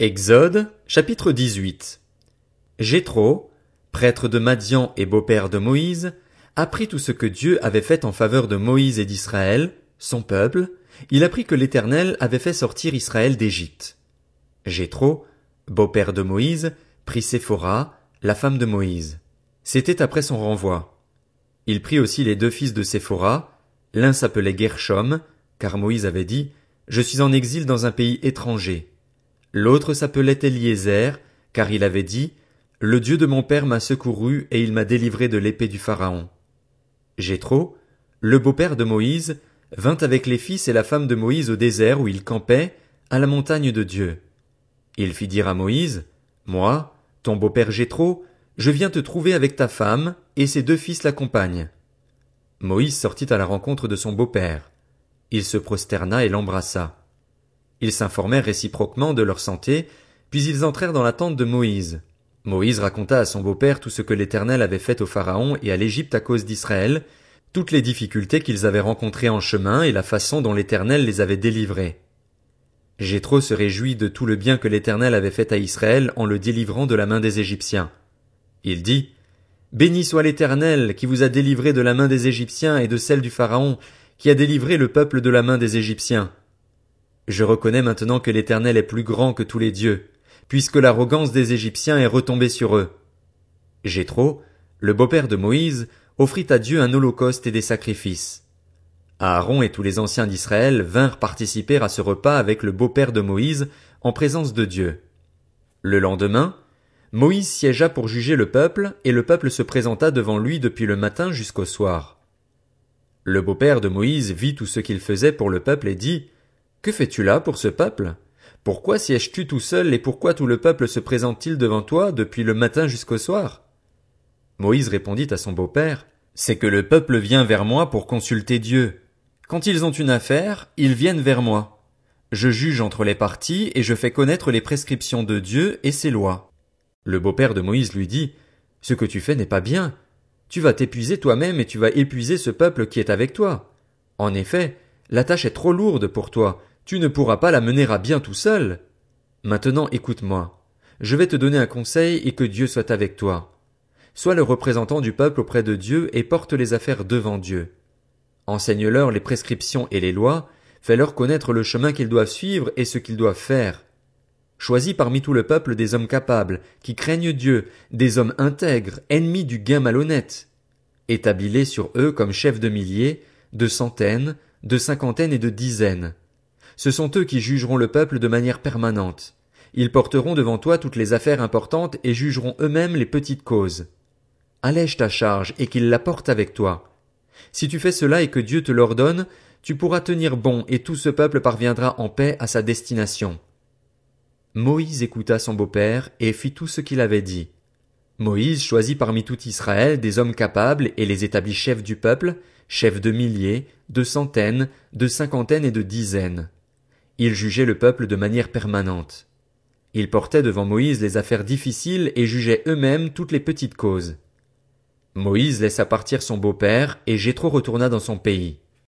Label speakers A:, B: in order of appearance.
A: Exode, chapitre 18. Jéthro, prêtre de Madian et beau-père de Moïse, apprit tout ce que Dieu avait fait en faveur de Moïse et d'Israël, son peuple, il apprit que l'Éternel avait fait sortir Israël d'Égypte. Jéthro, beau-père de Moïse, prit Séphora, la femme de Moïse. C'était après son renvoi. Il prit aussi les deux fils de Séphora, l'un s'appelait Gershom, car Moïse avait dit, Je suis en exil dans un pays étranger. L'autre s'appelait Eliezer, car il avait dit, Le Dieu de mon père m'a secouru et il m'a délivré de l'épée du Pharaon. Jéthro, le beau-père de Moïse, vint avec les fils et la femme de Moïse au désert où il campait, à la montagne de Dieu. Il fit dire à Moïse, Moi, ton beau-père Jéthro, je viens te trouver avec ta femme, et ses deux fils l'accompagnent. Moïse sortit à la rencontre de son beau-père. Il se prosterna et l'embrassa. Ils s'informèrent réciproquement de leur santé, puis ils entrèrent dans la tente de Moïse. Moïse raconta à son beau-père tout ce que l'Éternel avait fait au Pharaon et à l'Égypte à cause d'Israël, toutes les difficultés qu'ils avaient rencontrées en chemin et la façon dont l'Éternel les avait délivrés. Jéthro se réjouit de tout le bien que l'Éternel avait fait à Israël en le délivrant de la main des Égyptiens. Il dit, Béni soit l'Éternel qui vous a délivré de la main des Égyptiens et de celle du Pharaon, qui a délivré le peuple de la main des Égyptiens. Je reconnais maintenant que l'Éternel est plus grand que tous les dieux, puisque l'arrogance des Égyptiens est retombée sur eux. Jéthro, le beau-père de Moïse, offrit à Dieu un holocauste et des sacrifices. Aaron et tous les anciens d'Israël vinrent participer à ce repas avec le beau-père de Moïse en présence de Dieu. Le lendemain, Moïse siégea pour juger le peuple, et le peuple se présenta devant lui depuis le matin jusqu'au soir. Le beau-père de Moïse vit tout ce qu'il faisait pour le peuple et dit, que fais-tu là pour ce peuple? Pourquoi sièges-tu tout seul et pourquoi tout le peuple se présente-t-il devant toi depuis le matin jusqu'au soir? Moïse répondit à son beau-père, C'est que le peuple vient vers moi pour consulter Dieu. Quand ils ont une affaire, ils viennent vers moi. Je juge entre les parties et je fais connaître les prescriptions de Dieu et ses lois. Le beau-père de Moïse lui dit, Ce que tu fais n'est pas bien. Tu vas t'épuiser toi-même et tu vas épuiser ce peuple qui est avec toi. En effet, la tâche est trop lourde pour toi, tu ne pourras pas la mener à bien tout seul. Maintenant écoute-moi. Je vais te donner un conseil et que Dieu soit avec toi. Sois le représentant du peuple auprès de Dieu et porte les affaires devant Dieu. Enseigne-leur les prescriptions et les lois, fais-leur connaître le chemin qu'ils doivent suivre et ce qu'ils doivent faire. Choisis parmi tout le peuple des hommes capables, qui craignent Dieu, des hommes intègres, ennemis du gain malhonnête. Établis-les sur eux comme chefs de milliers, de centaines, de cinquantaines et de dizaines. Ce sont eux qui jugeront le peuple de manière permanente. Ils porteront devant toi toutes les affaires importantes et jugeront eux-mêmes les petites causes. Allège ta charge et qu'ils la portent avec toi. Si tu fais cela et que Dieu te l'ordonne, tu pourras tenir bon et tout ce peuple parviendra en paix à sa destination. Moïse écouta son beau-père et fit tout ce qu'il avait dit. Moïse choisit parmi tout Israël des hommes capables et les établit chefs du peuple, chefs de milliers, de centaines, de cinquantaines et de dizaines. Ils jugeaient le peuple de manière permanente. Ils portaient devant Moïse les affaires difficiles et jugeaient eux-mêmes toutes les petites causes. Moïse laissa partir son beau-père et Jéthro retourna dans son pays.